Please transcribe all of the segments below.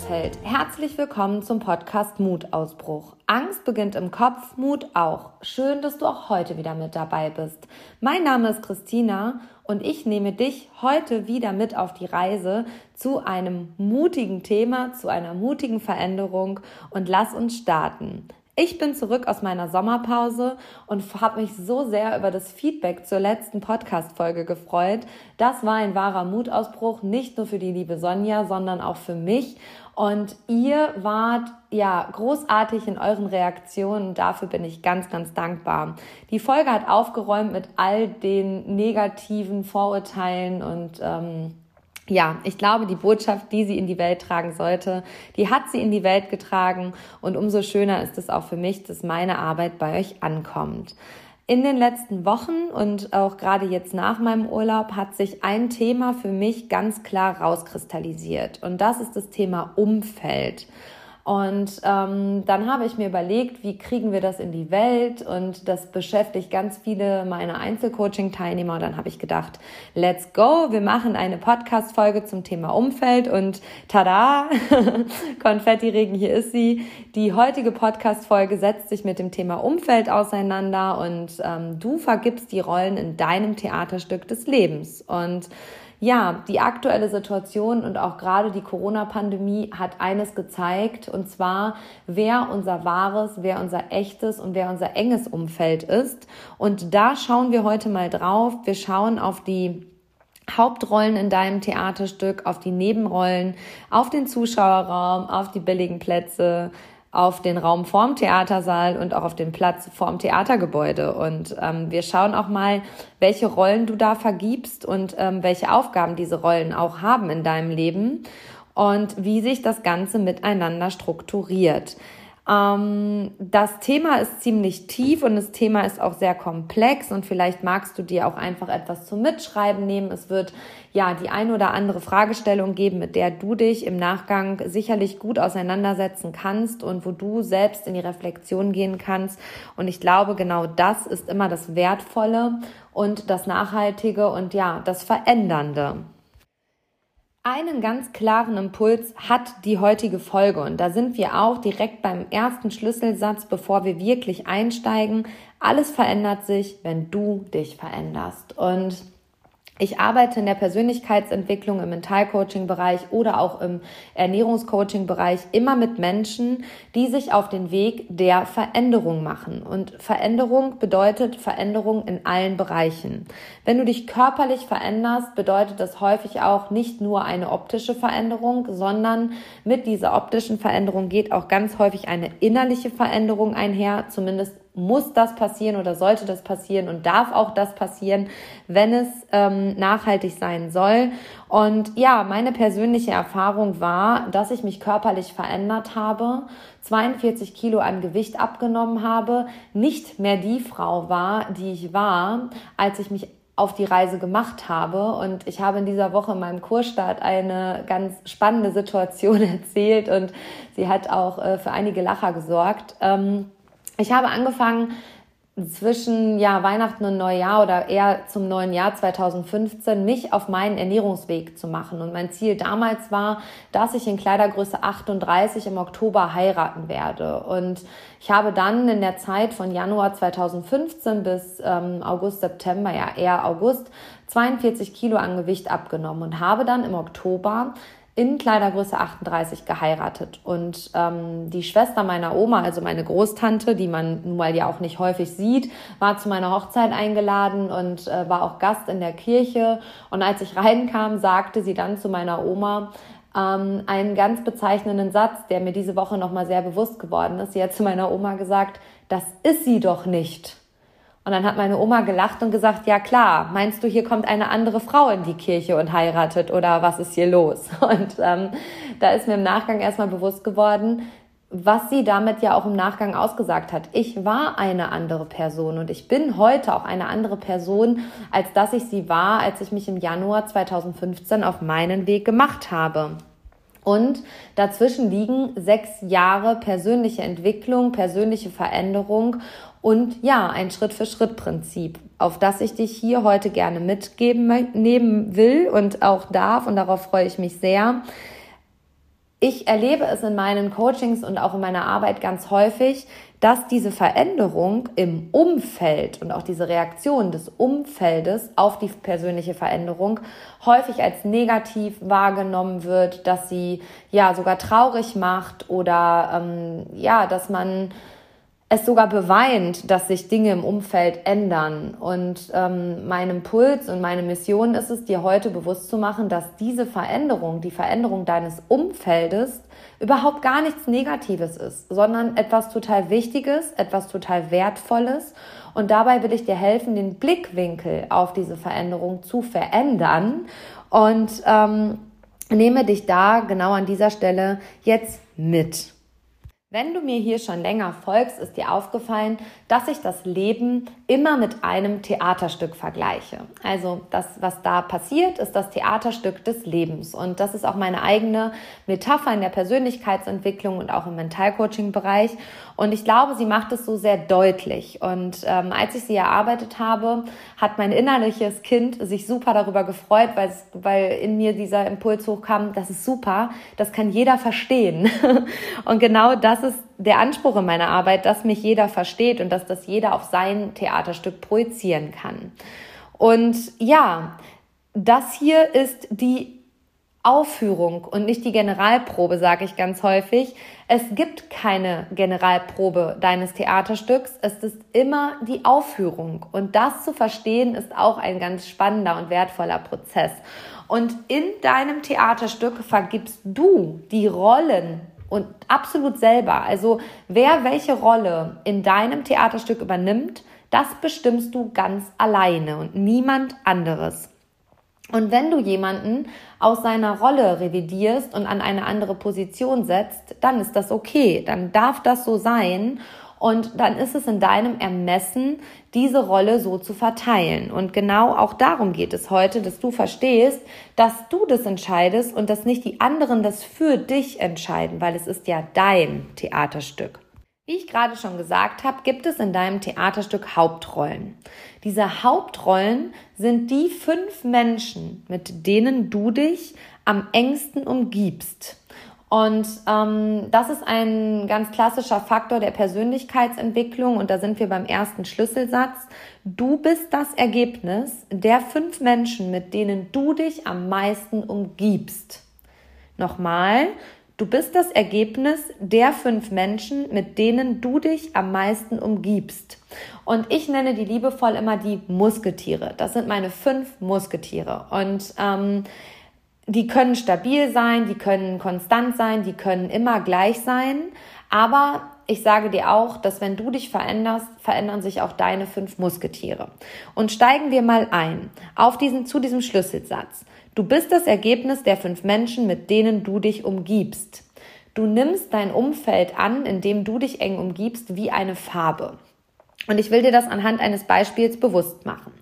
Alltagsheld. Herzlich willkommen zum Podcast Mutausbruch. Angst beginnt im Kopf, Mut auch. Schön, dass du auch heute wieder mit dabei bist. Mein Name ist Christina und ich nehme dich heute wieder mit auf die Reise zu einem mutigen Thema, zu einer mutigen Veränderung und lass uns starten. Ich bin zurück aus meiner Sommerpause und habe mich so sehr über das Feedback zur letzten Podcast-Folge gefreut. Das war ein wahrer Mutausbruch, nicht nur für die liebe Sonja, sondern auch für mich. Und ihr wart ja großartig in euren Reaktionen. Dafür bin ich ganz, ganz dankbar. Die Folge hat aufgeräumt mit all den negativen Vorurteilen und ähm, ja, ich glaube, die Botschaft, die sie in die Welt tragen sollte, die hat sie in die Welt getragen und umso schöner ist es auch für mich, dass meine Arbeit bei euch ankommt. In den letzten Wochen und auch gerade jetzt nach meinem Urlaub hat sich ein Thema für mich ganz klar rauskristallisiert und das ist das Thema Umfeld. Und ähm, dann habe ich mir überlegt, wie kriegen wir das in die Welt? Und das beschäftigt ganz viele meiner Einzelcoaching-Teilnehmer. Und dann habe ich gedacht, let's go, wir machen eine Podcast-Folge zum Thema Umfeld. Und tada, Konfetti-Regen, hier ist sie. Die heutige Podcast-Folge setzt sich mit dem Thema Umfeld auseinander und ähm, du vergibst die Rollen in deinem Theaterstück des Lebens. Und ja, die aktuelle Situation und auch gerade die Corona-Pandemie hat eines gezeigt, und zwar, wer unser wahres, wer unser echtes und wer unser enges Umfeld ist. Und da schauen wir heute mal drauf. Wir schauen auf die Hauptrollen in deinem Theaterstück, auf die Nebenrollen, auf den Zuschauerraum, auf die billigen Plätze, auf den Raum vorm Theatersaal und auch auf den Platz vorm Theatergebäude. Und ähm, wir schauen auch mal, welche Rollen du da vergibst und ähm, welche Aufgaben diese Rollen auch haben in deinem Leben und wie sich das Ganze miteinander strukturiert. Ähm, das Thema ist ziemlich tief und das Thema ist auch sehr komplex und vielleicht magst du dir auch einfach etwas zum Mitschreiben nehmen. Es wird ja die ein oder andere Fragestellung geben, mit der du dich im Nachgang sicherlich gut auseinandersetzen kannst und wo du selbst in die Reflexion gehen kannst. Und ich glaube, genau das ist immer das Wertvolle und das Nachhaltige und ja, das Verändernde. Einen ganz klaren Impuls hat die heutige Folge und da sind wir auch direkt beim ersten Schlüsselsatz, bevor wir wirklich einsteigen. Alles verändert sich, wenn du dich veränderst. Und ich arbeite in der Persönlichkeitsentwicklung im Mentalcoaching-Bereich oder auch im Ernährungscoaching-Bereich immer mit Menschen, die sich auf den Weg der Veränderung machen. Und Veränderung bedeutet Veränderung in allen Bereichen. Wenn du dich körperlich veränderst, bedeutet das häufig auch nicht nur eine optische Veränderung, sondern mit dieser optischen Veränderung geht auch ganz häufig eine innerliche Veränderung einher, zumindest muss das passieren oder sollte das passieren und darf auch das passieren, wenn es ähm, nachhaltig sein soll. Und ja, meine persönliche Erfahrung war, dass ich mich körperlich verändert habe, 42 Kilo an Gewicht abgenommen habe, nicht mehr die Frau war, die ich war, als ich mich auf die Reise gemacht habe. Und ich habe in dieser Woche in meinem Kursstart eine ganz spannende Situation erzählt und sie hat auch äh, für einige Lacher gesorgt. Ähm, ich habe angefangen, zwischen ja, Weihnachten und Neujahr oder eher zum neuen Jahr 2015 mich auf meinen Ernährungsweg zu machen. Und mein Ziel damals war, dass ich in Kleidergröße 38 im Oktober heiraten werde. Und ich habe dann in der Zeit von Januar 2015 bis ähm, August, September, ja eher August, 42 Kilo an Gewicht abgenommen und habe dann im Oktober in Kleidergröße 38 geheiratet. Und ähm, die Schwester meiner Oma, also meine Großtante, die man nun mal ja auch nicht häufig sieht, war zu meiner Hochzeit eingeladen und äh, war auch Gast in der Kirche. Und als ich reinkam, sagte sie dann zu meiner Oma, ähm, einen ganz bezeichnenden Satz, der mir diese Woche nochmal sehr bewusst geworden ist. Sie hat zu meiner Oma gesagt, das ist sie doch nicht. Und dann hat meine Oma gelacht und gesagt, ja klar, meinst du, hier kommt eine andere Frau in die Kirche und heiratet oder was ist hier los? Und ähm, da ist mir im Nachgang erstmal bewusst geworden, was sie damit ja auch im Nachgang ausgesagt hat. Ich war eine andere Person und ich bin heute auch eine andere Person, als dass ich sie war, als ich mich im Januar 2015 auf meinen Weg gemacht habe. Und dazwischen liegen sechs Jahre persönliche Entwicklung, persönliche Veränderung und ja, ein Schritt-für-Schritt-Prinzip, auf das ich dich hier heute gerne mitgeben nehmen will und auch darf und darauf freue ich mich sehr. ich erlebe es in meinen Coachings und auch in meiner Arbeit ganz häufig, dass diese Veränderung im Umfeld und auch diese Reaktion des Umfeldes auf die persönliche Veränderung häufig als negativ wahrgenommen wird, dass sie ja sogar traurig macht oder ähm, ja, dass man es sogar beweint, dass sich Dinge im Umfeld ändern. Und ähm, mein Impuls und meine Mission ist es, dir heute bewusst zu machen, dass diese Veränderung, die Veränderung deines Umfeldes, überhaupt gar nichts Negatives ist, sondern etwas total Wichtiges, etwas total Wertvolles. Und dabei will ich dir helfen, den Blickwinkel auf diese Veränderung zu verändern und ähm, nehme dich da genau an dieser Stelle jetzt mit. Wenn du mir hier schon länger folgst, ist dir aufgefallen, dass ich das Leben immer mit einem Theaterstück vergleiche. Also das, was da passiert, ist das Theaterstück des Lebens. Und das ist auch meine eigene Metapher in der Persönlichkeitsentwicklung und auch im Mentalcoaching-Bereich. Und ich glaube, sie macht es so sehr deutlich. Und ähm, als ich sie erarbeitet habe, hat mein innerliches Kind sich super darüber gefreut, weil, weil in mir dieser Impuls hochkam, das ist super, das kann jeder verstehen. und genau das ist der Anspruch in meiner Arbeit, dass mich jeder versteht und dass das jeder auf sein Theaterstück projizieren kann. Und ja, das hier ist die Aufführung und nicht die Generalprobe, sage ich ganz häufig. Es gibt keine Generalprobe deines Theaterstücks, es ist immer die Aufführung. Und das zu verstehen ist auch ein ganz spannender und wertvoller Prozess. Und in deinem Theaterstück vergibst du die Rollen und absolut selber. Also wer welche Rolle in deinem Theaterstück übernimmt, das bestimmst du ganz alleine und niemand anderes. Und wenn du jemanden aus seiner Rolle revidierst und an eine andere Position setzt, dann ist das okay, dann darf das so sein und dann ist es in deinem Ermessen, diese Rolle so zu verteilen. Und genau auch darum geht es heute, dass du verstehst, dass du das entscheidest und dass nicht die anderen das für dich entscheiden, weil es ist ja dein Theaterstück. Wie ich gerade schon gesagt habe, gibt es in deinem Theaterstück Hauptrollen. Diese Hauptrollen sind die fünf Menschen, mit denen du dich am engsten umgibst. Und ähm, das ist ein ganz klassischer Faktor der Persönlichkeitsentwicklung. Und da sind wir beim ersten Schlüsselsatz. Du bist das Ergebnis der fünf Menschen, mit denen du dich am meisten umgibst. Nochmal, du bist das Ergebnis der fünf Menschen, mit denen du dich am meisten umgibst. Und ich nenne die liebevoll immer die Musketiere. Das sind meine fünf Musketiere. Und ähm, die können stabil sein, die können konstant sein, die können immer gleich sein. Aber ich sage dir auch, dass wenn du dich veränderst, verändern sich auch deine fünf Musketiere. Und steigen wir mal ein auf diesen, zu diesem Schlüsselsatz. Du bist das Ergebnis der fünf Menschen, mit denen du dich umgibst. Du nimmst dein Umfeld an, in dem du dich eng umgibst, wie eine Farbe. Und ich will dir das anhand eines Beispiels bewusst machen.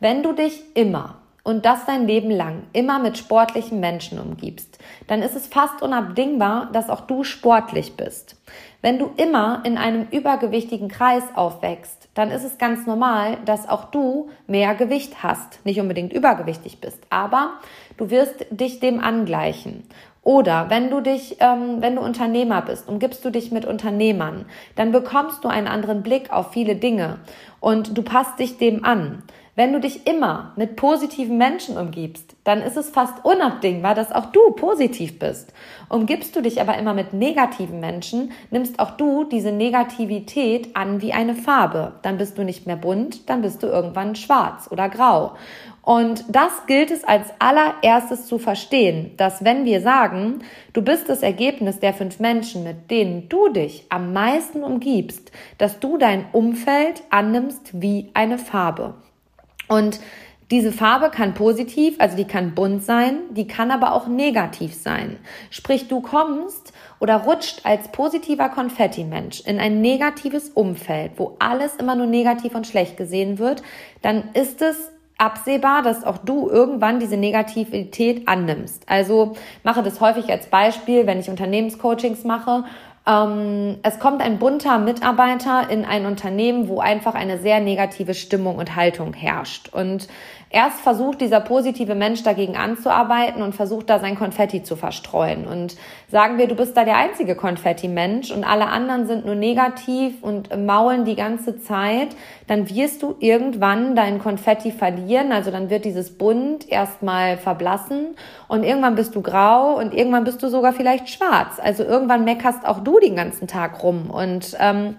Wenn du dich immer und das dein Leben lang immer mit sportlichen Menschen umgibst, dann ist es fast unabdingbar, dass auch du sportlich bist. Wenn du immer in einem übergewichtigen Kreis aufwächst, dann ist es ganz normal, dass auch du mehr Gewicht hast. Nicht unbedingt übergewichtig bist, aber du wirst dich dem angleichen. Oder wenn du dich, ähm, wenn du Unternehmer bist, umgibst du dich mit Unternehmern, dann bekommst du einen anderen Blick auf viele Dinge und du passt dich dem an. Wenn du dich immer mit positiven Menschen umgibst, dann ist es fast unabdingbar, dass auch du positiv bist. Umgibst du dich aber immer mit negativen Menschen, nimmst auch du diese Negativität an wie eine Farbe. Dann bist du nicht mehr bunt, dann bist du irgendwann schwarz oder grau. Und das gilt es als allererstes zu verstehen, dass wenn wir sagen, du bist das Ergebnis der fünf Menschen, mit denen du dich am meisten umgibst, dass du dein Umfeld annimmst wie eine Farbe. Und diese Farbe kann positiv, also die kann bunt sein, die kann aber auch negativ sein. Sprich, du kommst oder rutscht als positiver Konfetti-Mensch in ein negatives Umfeld, wo alles immer nur negativ und schlecht gesehen wird, dann ist es absehbar, dass auch du irgendwann diese Negativität annimmst. Also mache das häufig als Beispiel, wenn ich Unternehmenscoachings mache Ähm, es kommt ein bunter Mitarbeiter in ein Unternehmen, wo einfach eine sehr negative Stimmung und Haltung herrscht. Und erst versucht dieser positive Mensch dagegen anzuarbeiten und versucht da sein Konfetti zu verstreuen. Und sagen wir, du bist da der einzige Konfetti-Mensch und alle anderen sind nur negativ und maulen die ganze Zeit, dann wirst du irgendwann dein Konfetti verlieren. Also dann wird dieses Bunt erstmal verblassen und irgendwann bist du grau und irgendwann bist du sogar vielleicht schwarz. Also irgendwann meckerst auch du den ganzen Tag rum und ähm,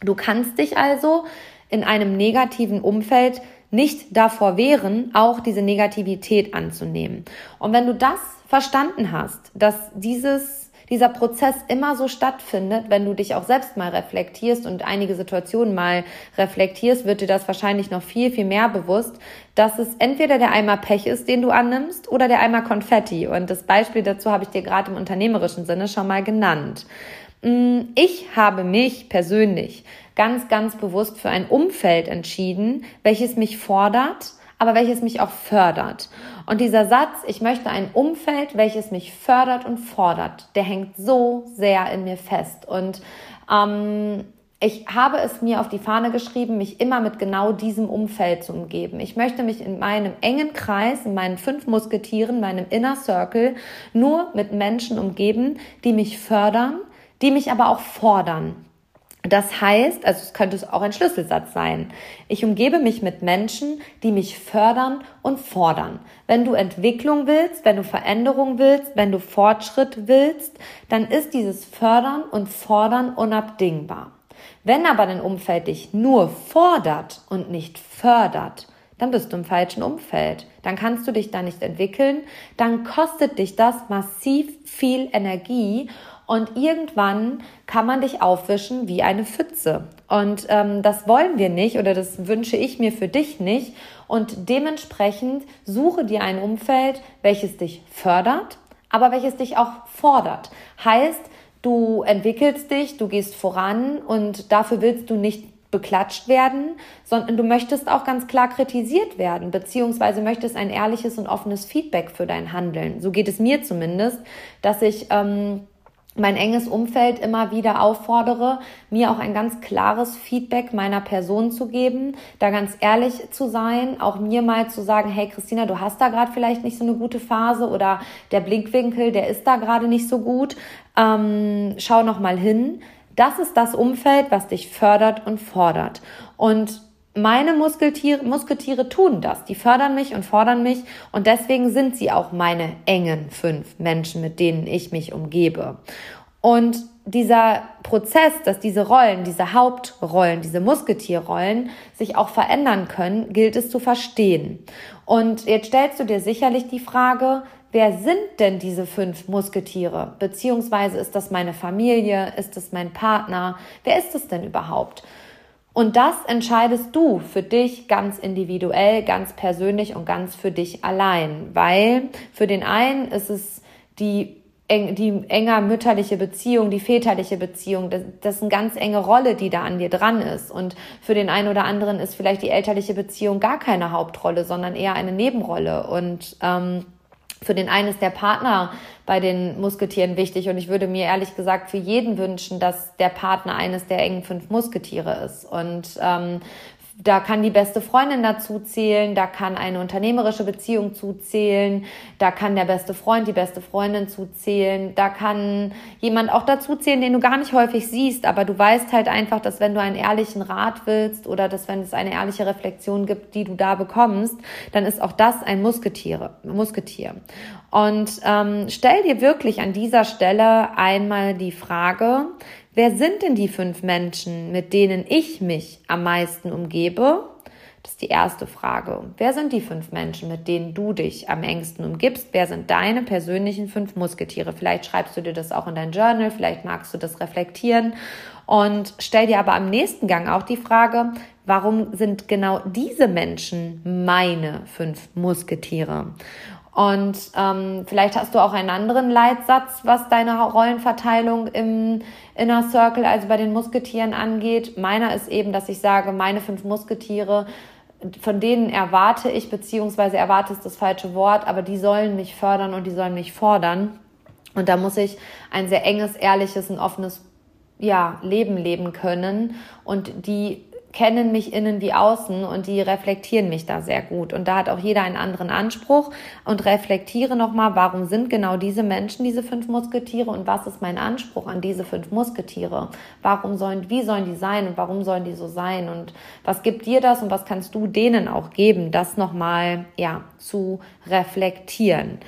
du kannst dich also in einem negativen Umfeld nicht davor wehren, auch diese Negativität anzunehmen. Und wenn du das verstanden hast, dass dieses dieser Prozess immer so stattfindet, wenn du dich auch selbst mal reflektierst und einige Situationen mal reflektierst, wird dir das wahrscheinlich noch viel, viel mehr bewusst, dass es entweder der Eimer Pech ist, den du annimmst, oder der Eimer Konfetti. Und das Beispiel dazu habe ich dir gerade im unternehmerischen Sinne schon mal genannt. Mm, ich habe mich persönlich ganz, ganz bewusst für ein Umfeld entschieden, welches mich fordert, aber welches mich auch fördert. Und dieser Satz, ich möchte ein Umfeld, welches mich fördert und fordert, der hängt so sehr in mir fest. Und ähm, ich habe es mir auf die Fahne geschrieben, mich immer mit genau diesem Umfeld zu umgeben. Ich möchte mich in meinem engen Kreis, in meinen fünf Musketieren, meinem Inner Circle, nur mit Menschen umgeben, die mich fördern, die mich aber auch fordern. Das heißt, also es könnte auch ein Schlüsselsatz sein. Ich umgebe mich mit Menschen, die mich fördern und fordern. Wenn du Entwicklung willst, wenn du Veränderung willst, wenn du Fortschritt willst, dann ist dieses Fördern und Fordern unabdingbar. Wenn aber dein Umfeld dich nur fordert und nicht fördert, dann bist du im falschen Umfeld. Dann kannst du dich da nicht entwickeln. Dann kostet dich das massiv viel Energie und irgendwann kann man dich aufwischen wie eine Pfütze. Und ähm, das wollen wir nicht oder das wünsche ich mir für dich nicht. Und dementsprechend suche dir ein Umfeld, welches dich fördert, aber welches dich auch fordert. Heißt, du entwickelst dich, du gehst voran und dafür willst du nicht beklatscht werden, sondern du möchtest auch ganz klar kritisiert werden, beziehungsweise möchtest ein ehrliches und offenes Feedback für dein Handeln. So geht es mir zumindest, dass ich ähm, mein enges Umfeld immer wieder auffordere, mir auch ein ganz klares Feedback meiner Person zu geben, da ganz ehrlich zu sein, auch mir mal zu sagen, hey Christina, du hast da gerade vielleicht nicht so eine gute Phase oder der Blinkwinkel, der ist da gerade nicht so gut. Ähm, schau noch mal hin. Das ist das Umfeld, was dich fördert und fordert. Und meine Muskeltiere, Musketiere tun das. Die fördern mich und fordern mich und deswegen sind sie auch meine engen fünf Menschen, mit denen ich mich umgebe. Und dieser Prozess, dass diese Rollen, diese Hauptrollen, diese Musketierrollen sich auch verändern können, gilt es zu verstehen. Und jetzt stellst du dir sicherlich die Frage, wer sind denn diese fünf Musketiere? Beziehungsweise ist das meine Familie? Ist das mein Partner? Wer ist es denn überhaupt? Und das entscheidest du für dich ganz individuell, ganz persönlich und ganz für dich allein, weil für den einen ist es die die enger mütterliche Beziehung, die väterliche Beziehung, das, das ist eine ganz enge Rolle, die da an dir dran ist. Und für den einen oder anderen ist vielleicht die elterliche Beziehung gar keine Hauptrolle, sondern eher eine Nebenrolle. Und ähm, für den einen ist der Partner bei den Musketieren wichtig und ich würde mir ehrlich gesagt für jeden wünschen, dass der Partner eines der engen fünf Musketiere ist. Und ähm, da kann die beste Freundin dazu zählen, da kann eine unternehmerische Beziehung zuzählen, da kann der beste Freund, die beste Freundin zuzählen, da kann jemand auch dazu zählen, den du gar nicht häufig siehst, aber du weißt halt einfach, dass wenn du einen ehrlichen Rat willst oder dass wenn es eine ehrliche Reflexion gibt, die du da bekommst, dann ist auch das ein Musketier. Musketier. Und ähm, stell dir wirklich an dieser Stelle einmal die Frage, Wer sind denn die fünf Menschen, mit denen ich mich am meisten umgebe? Das ist die erste Frage. Wer sind die fünf Menschen, mit denen du dich am engsten umgibst? Wer sind deine persönlichen fünf Musketiere? Vielleicht schreibst du dir das auch in dein Journal, vielleicht magst du das reflektieren und stell dir aber am nächsten Gang auch die Frage, warum sind genau diese Menschen meine fünf Musketiere? Und ähm, vielleicht hast du auch einen anderen Leitsatz, was deine Rollenverteilung im Inner Circle, also bei den Musketieren angeht. Meiner ist eben, dass ich sage, meine fünf Musketiere, von denen erwarte ich, beziehungsweise erwarte ist das falsche Wort, aber die sollen mich fördern und die sollen mich fordern. Und da muss ich ein sehr enges, ehrliches und offenes ja, Leben leben können und die kennen mich innen wie außen und die reflektieren mich da sehr gut. Und da hat auch jeder einen anderen Anspruch und reflektiere nochmal, warum sind genau diese Menschen diese fünf Musketiere und was ist mein Anspruch an diese fünf Musketiere? Warum sollen, wie sollen die sein und warum sollen die so sein? Und was gibt dir das und was kannst du denen auch geben, das nochmal, ja, zu reflektieren?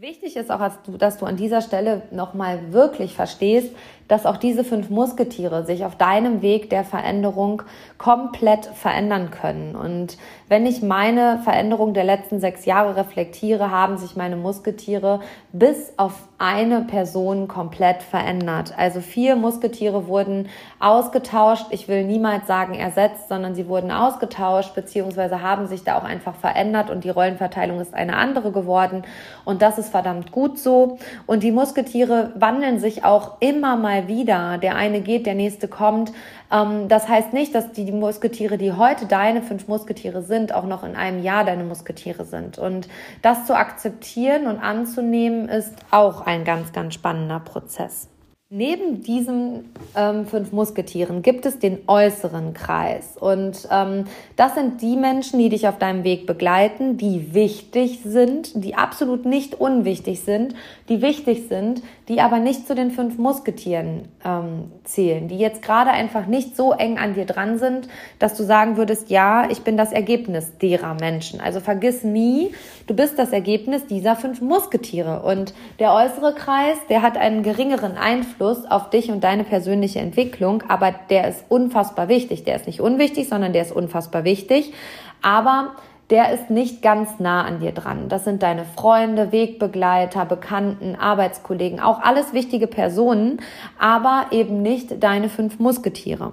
Wichtig ist auch, dass du an dieser Stelle nochmal wirklich verstehst, dass auch diese fünf Musketiere sich auf deinem Weg der Veränderung komplett verändern können. Und wenn ich meine Veränderung der letzten sechs Jahre reflektiere, haben sich meine Musketiere bis auf eine Person komplett verändert. Also vier Musketiere wurden ausgetauscht. Ich will niemals sagen ersetzt, sondern sie wurden ausgetauscht, beziehungsweise haben sich da auch einfach verändert und die Rollenverteilung ist eine andere geworden. Und das ist verdammt gut so. Und die Musketiere wandeln sich auch immer mal mal wieder. Der eine geht, der nächste kommt. Ähm, das heißt nicht, dass die, die Musketiere, die heute deine fünf Musketiere sind, auch noch in einem Jahr deine Musketiere sind. Und das zu akzeptieren und anzunehmen, ist auch ein ganz, ganz spannender Prozess. Neben diesen ähm, fünf Musketieren gibt es den äußeren Kreis. Und ähm, das sind die Menschen, die dich auf deinem Weg begleiten, die wichtig sind, die absolut nicht unwichtig sind, die wichtig sind, die aber nicht zu den fünf Musketieren ähm, zählen, die jetzt gerade einfach nicht so eng an dir dran sind, dass du sagen würdest, ja, ich bin das Ergebnis derer Menschen. Also vergiss nie, du bist das Ergebnis dieser fünf Musketiere. Und der äußere Kreis, der hat einen geringeren Einfluss auf dich und deine persönliche Entwicklung, aber der ist unfassbar wichtig. Der ist nicht unwichtig, sondern der ist unfassbar wichtig. Aber der ist nicht ganz nah an dir dran. Das sind deine Freunde, Wegbegleiter, Bekannten, Arbeitskollegen, auch alles wichtige Personen, aber eben nicht deine fünf Musketiere.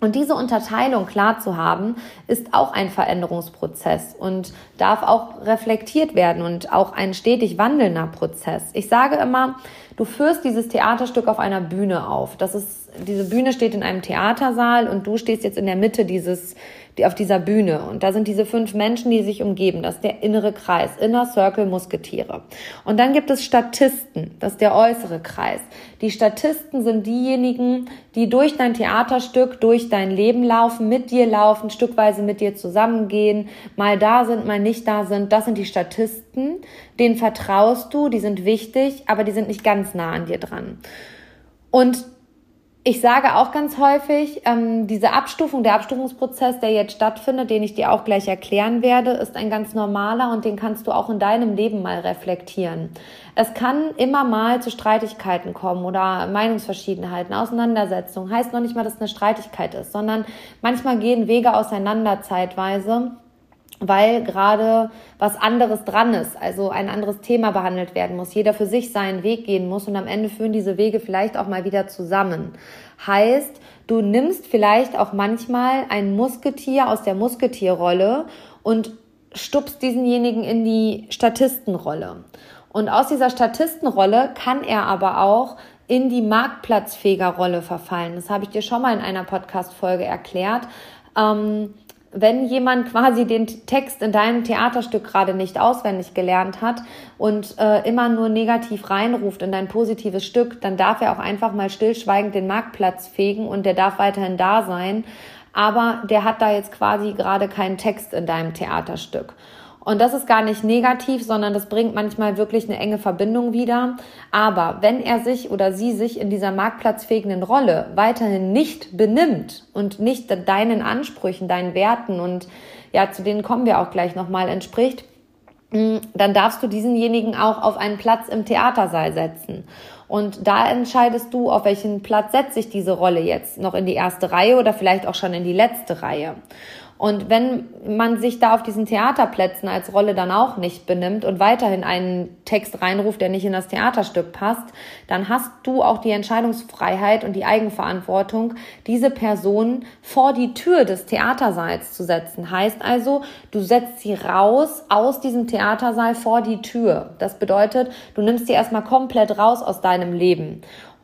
Und diese Unterteilung klar zu haben, ist auch ein Veränderungsprozess und darf auch reflektiert werden und auch ein stetig wandelnder Prozess. Ich sage immer, du führst dieses Theaterstück auf einer Bühne auf. Das ist, diese Bühne steht in einem Theatersaal und du stehst jetzt in der Mitte dieses, die auf dieser Bühne. Und da sind diese fünf Menschen, die sich umgeben. Das ist der innere Kreis, Inner Circle Musketiere. Und dann gibt es Statisten, das ist der äußere Kreis. Die Statisten sind diejenigen, die durch dein Theaterstück, durch dein Leben laufen, mit dir laufen, stückweise mit dir zusammengehen, mal da sind, mal nicht da sind. Das sind die Statisten. Denen vertraust du, die sind wichtig, aber die sind nicht ganz nah an dir dran. Und ich sage auch ganz häufig, ähm, diese Abstufung, der Abstufungsprozess, der jetzt stattfindet, den ich dir auch gleich erklären werde, ist ein ganz normaler und den kannst du auch in deinem Leben mal reflektieren. Es kann immer mal zu Streitigkeiten kommen oder Meinungsverschiedenheiten, Auseinandersetzungen. Heißt noch nicht mal, dass es eine Streitigkeit ist, sondern manchmal gehen Wege auseinander zeitweise weil gerade was anderes dran ist, also ein anderes Thema behandelt werden muss, jeder für sich seinen Weg gehen muss und am Ende führen diese Wege vielleicht auch mal wieder zusammen. Heißt, du nimmst vielleicht auch manchmal ein Musketier aus der Musketierrolle und stupst diesenjenigen in die Statistenrolle. Und aus dieser Statistenrolle kann er aber auch in die Marktplatzfegerrolle verfallen. Das habe ich dir schon mal in einer Podcast-Folge erklärt. Ähm, wenn jemand quasi den Text in deinem Theaterstück gerade nicht auswendig gelernt hat und äh, immer nur negativ reinruft in dein positives Stück, dann darf er auch einfach mal stillschweigend den Marktplatz fegen und der darf weiterhin da sein. Aber der hat da jetzt quasi gerade keinen Text in deinem Theaterstück. Und das ist gar nicht negativ, sondern das bringt manchmal wirklich eine enge Verbindung wieder. Aber wenn er sich oder sie sich in dieser marktplatzfähigen Rolle weiterhin nicht benimmt und nicht deinen Ansprüchen, deinen Werten und ja, zu denen kommen wir auch gleich nochmal entspricht, mm, dann darfst du diesenjenigen auch auf einen Platz im Theatersaal setzen. Und da entscheidest du, auf welchen Platz setze ich diese Rolle jetzt. Noch in die erste Reihe oder vielleicht auch schon in die letzte Reihe. Und wenn man sich da auf diesen Theaterplätzen als Rolle dann auch nicht benimmt und weiterhin einen Text reinruft, der nicht in das Theaterstück passt, dann hast du auch die Entscheidungsfreiheit und die Eigenverantwortung, diese Person vor die Tür des Theatersaals zu setzen. Heißt also, du setzt sie raus aus diesem Theatersaal vor die Tür. Das bedeutet, du nimmst sie erstmal komplett raus aus deinem Leben.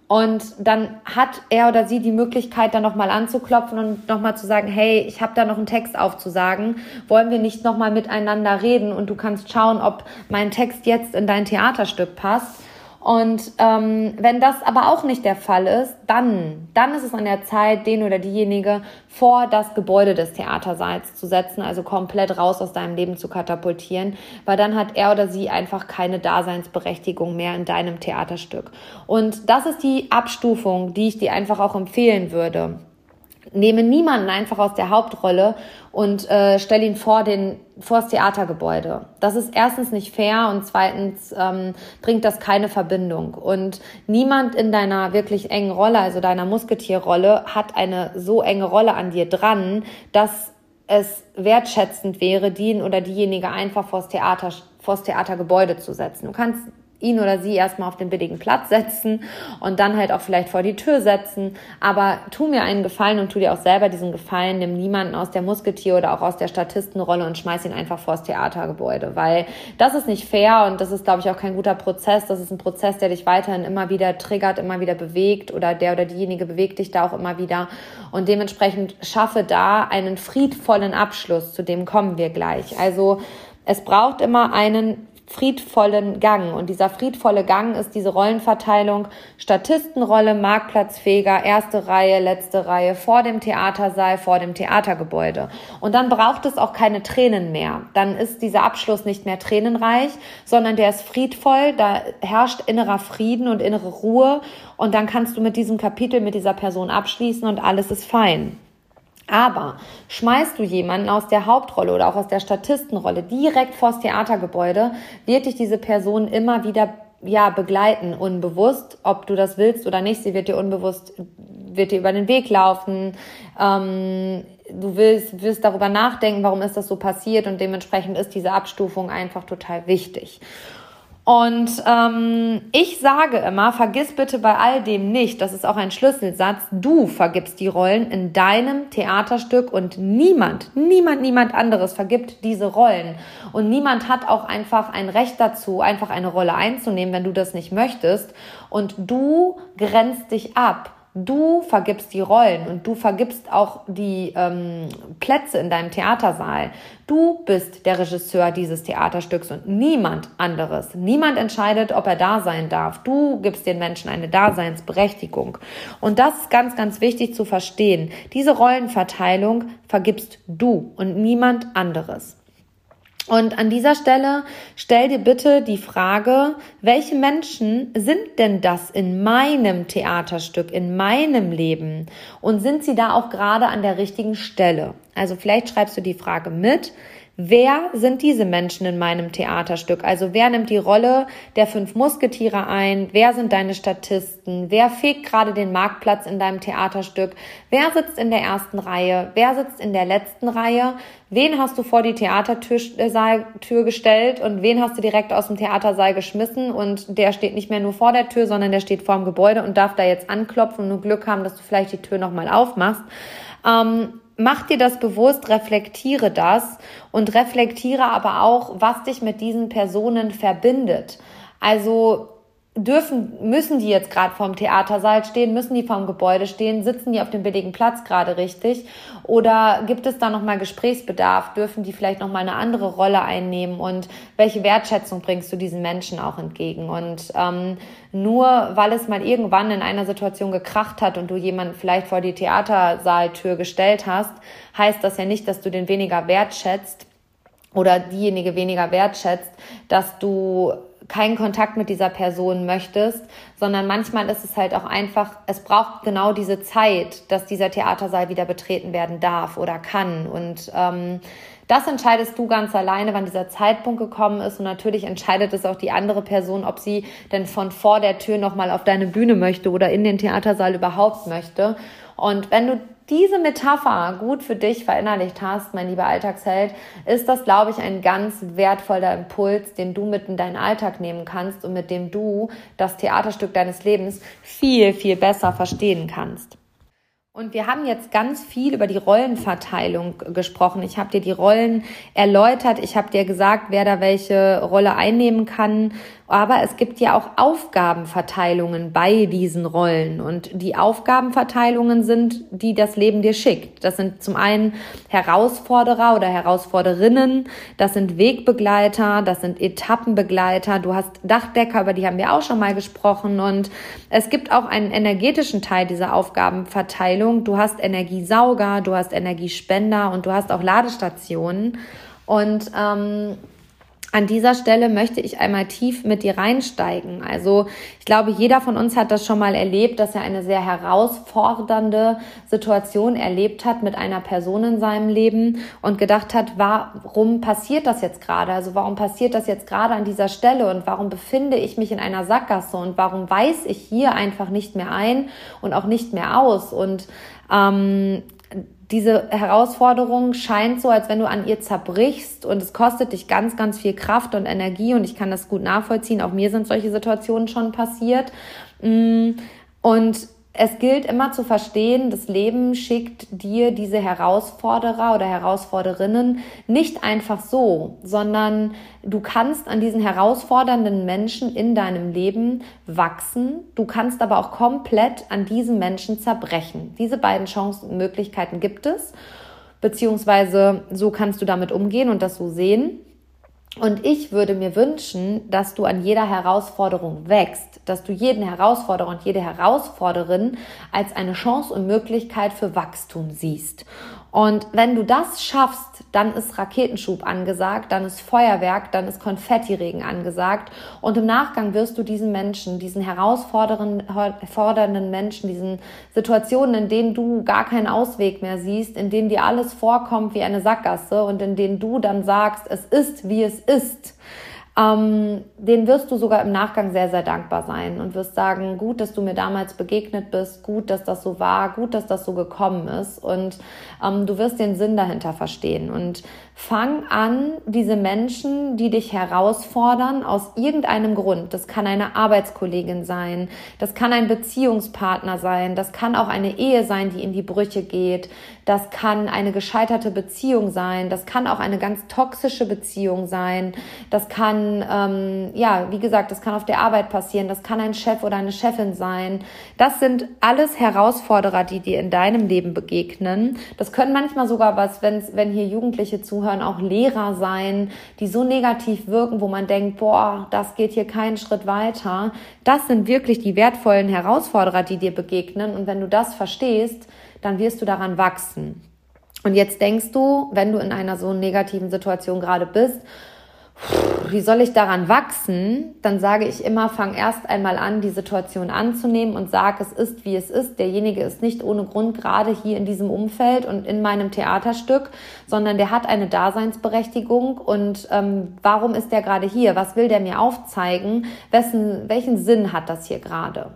Und dann hat er oder sie die Möglichkeit, da nochmal anzuklopfen und nochmal zu sagen, hey, ich habe da noch einen Text aufzusagen, wollen wir nicht nochmal miteinander reden und du kannst schauen, ob mein Text jetzt in dein Theaterstück passt. Und ähm, wenn das aber auch nicht der Fall ist, dann, dann ist es an der Zeit, den oder diejenige vor das Gebäude des Theatersaals zu setzen, also komplett raus aus deinem Leben zu katapultieren, weil dann hat er oder sie einfach keine Daseinsberechtigung mehr in deinem Theaterstück. Und das ist die Abstufung, die ich dir einfach auch empfehlen würde nehme niemanden einfach aus der Hauptrolle und äh, stelle ihn vor den vor das Theatergebäude. Das ist erstens nicht fair und zweitens ähm, bringt das keine Verbindung. Und niemand in deiner wirklich engen Rolle, also deiner Musketierrolle, hat eine so enge Rolle an dir dran, dass es wertschätzend wäre, den oder diejenige einfach vors Theater, vors Theatergebäude zu setzen. Du kannst ihn oder sie erstmal auf den billigen Platz setzen und dann halt auch vielleicht vor die Tür setzen. Aber tu mir einen Gefallen und tu dir auch selber diesen Gefallen, nimm niemanden aus der Musketier oder auch aus der Statistenrolle und schmeiß ihn einfach vors Theatergebäude, weil das ist nicht fair und das ist, glaube ich, auch kein guter Prozess. Das ist ein Prozess, der dich weiterhin immer wieder triggert, immer wieder bewegt oder der oder diejenige bewegt dich da auch immer wieder und dementsprechend schaffe da einen friedvollen Abschluss, zu dem kommen wir gleich. Also es braucht immer einen friedvollen Gang. Und dieser friedvolle Gang ist diese Rollenverteilung Statistenrolle, Marktplatzfeger, erste Reihe, letzte Reihe, vor dem Theatersaal, vor dem Theatergebäude. Und dann braucht es auch keine Tränen mehr. Dann ist dieser Abschluss nicht mehr tränenreich, sondern der ist friedvoll, da herrscht innerer Frieden und innere Ruhe. Und dann kannst du mit diesem Kapitel, mit dieser Person abschließen und alles ist fein. Aber schmeißt du jemanden aus der Hauptrolle oder auch aus der Statistenrolle direkt vors Theatergebäude, wird dich diese Person immer wieder ja begleiten, unbewusst, ob du das willst oder nicht. Sie wird dir unbewusst, wird dir über den Weg laufen. Ähm, du willst, wirst darüber nachdenken, warum ist das so passiert und dementsprechend ist diese Abstufung einfach total wichtig. Und ähm, ich sage immer, vergiss bitte bei all dem nicht, das ist auch ein Schlüsselsatz, du vergibst die Rollen in deinem Theaterstück und niemand, niemand, niemand anderes vergibt diese Rollen. Und niemand hat auch einfach ein Recht dazu, einfach eine Rolle einzunehmen, wenn du das nicht möchtest. Und du grenzt dich ab. Du vergibst die Rollen und du vergibst auch die ähm, Plätze in deinem Theatersaal. Du bist der Regisseur dieses Theaterstücks und niemand anderes. Niemand entscheidet, ob er da sein darf. Du gibst den Menschen eine Daseinsberechtigung. Und das ist ganz, ganz wichtig zu verstehen. Diese Rollenverteilung vergibst du und niemand anderes. Und an dieser Stelle stell dir bitte die Frage, welche Menschen sind denn das in meinem Theaterstück, in meinem Leben? Und sind sie da auch gerade an der richtigen Stelle? Also vielleicht schreibst du die Frage mit. Wer sind diese Menschen in meinem Theaterstück? Also wer nimmt die Rolle der fünf Musketiere ein? Wer sind deine Statisten? Wer fegt gerade den Marktplatz in deinem Theaterstück? Wer sitzt in der ersten Reihe? Wer sitzt in der letzten Reihe? Wen hast du vor die Theatertür gestellt und wen hast du direkt aus dem Theatersaal geschmissen und der steht nicht mehr nur vor der Tür, sondern der steht vor dem Gebäude und darf da jetzt anklopfen und nur Glück haben, dass du vielleicht die Tür nochmal aufmachst. Ähm, mach dir das bewusst, reflektiere das und reflektiere aber auch, was dich mit diesen Personen verbindet. Also dürfen, müssen die jetzt gerade vorm Theatersaal stehen, müssen die vorm Gebäude stehen, sitzen die auf dem billigen Platz gerade richtig? Oder gibt es da nochmal Gesprächsbedarf, dürfen die vielleicht nochmal eine andere Rolle einnehmen? Und welche Wertschätzung bringst du diesen Menschen auch entgegen? Und ähm, nur weil es mal irgendwann in einer Situation gekracht hat und du jemanden vielleicht vor die Theatersaaltür gestellt hast, heißt das ja nicht, dass du den weniger wertschätzt oder diejenige weniger wertschätzt, dass du keinen Kontakt mit dieser Person möchtest, sondern manchmal ist es halt auch einfach, es braucht genau diese Zeit, dass dieser Theatersaal wieder betreten werden darf oder kann. Und ähm, das entscheidest du ganz alleine, wann dieser Zeitpunkt gekommen ist. Und natürlich entscheidet es auch die andere Person, ob sie denn von vor der Tür nochmal auf deine Bühne möchte oder in den Theatersaal überhaupt möchte. Und wenn du diese Metapher gut für dich verinnerlicht hast, mein lieber Alltagsheld, ist das, glaube ich, ein ganz wertvoller Impuls, den du mit in deinen Alltag nehmen kannst und mit dem du das Theaterstück deines Lebens viel, viel besser verstehen kannst. Und wir haben jetzt ganz viel über die Rollenverteilung gesprochen. Ich habe dir die Rollen erläutert. Ich habe dir gesagt, wer da welche Rolle einnehmen kann. Aber es gibt ja auch Aufgabenverteilungen bei diesen Rollen. Und die Aufgabenverteilungen sind, die das Leben dir schickt. Das sind zum einen Herausforderer oder Herausforderinnen. Das sind Wegbegleiter. Das sind Etappenbegleiter. Du hast Dachdecker, über die haben wir auch schon mal gesprochen. Und es gibt auch einen energetischen Teil dieser Aufgabenverteilung. Du hast Energiesauger, du hast Energiespender und du hast auch Ladestationen. Und ähm, an dieser Stelle möchte ich einmal tief mit dir reinsteigen. Also ich glaube, jeder von uns hat das schon mal erlebt, dass er eine sehr herausfordernde Situation erlebt hat mit einer Person in seinem Leben und gedacht hat, warum passiert das jetzt gerade? Also warum passiert das jetzt gerade an dieser Stelle und warum befinde ich mich in einer Sackgasse und warum weiß ich hier einfach nicht mehr ein und auch nicht mehr aus? Und ähm, diese Herausforderung scheint so, als wenn du an ihr zerbrichst und es kostet dich ganz, ganz viel Kraft und Energie und ich kann das gut nachvollziehen. Auch mir sind solche Situationen schon passiert. Mm, und es gilt immer zu verstehen, das Leben schickt dir diese Herausforderer oder Herausforderinnen nicht einfach so, sondern du kannst an diesen herausfordernden Menschen in deinem Leben wachsen. Du kannst aber auch komplett an diesen Menschen zerbrechen. Diese beiden Chancen und Möglichkeiten gibt es, beziehungsweise so kannst du damit umgehen und das so sehen. Und ich würde mir wünschen, dass du an jeder Herausforderung wächst, dass du jeden Herausforderer und jede Herausforderin als eine Chance und Möglichkeit für Wachstum siehst. Und wenn du das schaffst, dann ist Raketenschub angesagt, dann ist Feuerwerk, dann ist Konfettiregen angesagt. Und im Nachgang wirst du diesen Menschen, diesen herausfordernden Menschen, diesen Situationen, in denen du gar keinen Ausweg mehr siehst, in denen dir alles vorkommt wie eine Sackgasse und in denen du dann sagst, es ist, wie es ist, ähm, den wirst du sogar im Nachgang sehr, sehr dankbar sein und wirst sagen, gut, dass du mir damals begegnet bist, gut, dass das so war, gut, dass das so gekommen ist und ähm, du wirst den Sinn dahinter verstehen und fang an, diese Menschen, die dich herausfordern, aus irgendeinem Grund, das kann eine Arbeitskollegin sein, das kann ein Beziehungspartner sein, das kann auch eine Ehe sein, die in die Brüche geht, das kann eine gescheiterte Beziehung sein, das kann auch eine ganz toxische Beziehung sein, das kann, ähm, ja, wie gesagt, das kann auf der Arbeit passieren, das kann ein Chef oder eine Chefin sein. Das sind alles Herausforderer, die dir in deinem Leben begegnen. Das können manchmal sogar was, wenn, wenn hier Jugendliche zuhören, auch Lehrer sein, die so negativ wirken, wo man denkt, boah, das geht hier keinen Schritt weiter. Das sind wirklich die wertvollen Herausforderer, die dir begegnen. Und wenn du das verstehst, dann wirst du daran wachsen. Und jetzt denkst du, wenn du in einer so negativen Situation gerade bist, wie soll ich daran wachsen? Dann sage ich immer, fang erst einmal an, die Situation anzunehmen und sag, es ist, wie es ist. Derjenige ist nicht ohne Grund gerade hier in diesem Umfeld und in meinem Theaterstück, sondern der hat eine Daseinsberechtigung. Und ähm, warum ist der gerade hier? Was will der mir aufzeigen? Wessen, welchen Sinn hat das hier gerade?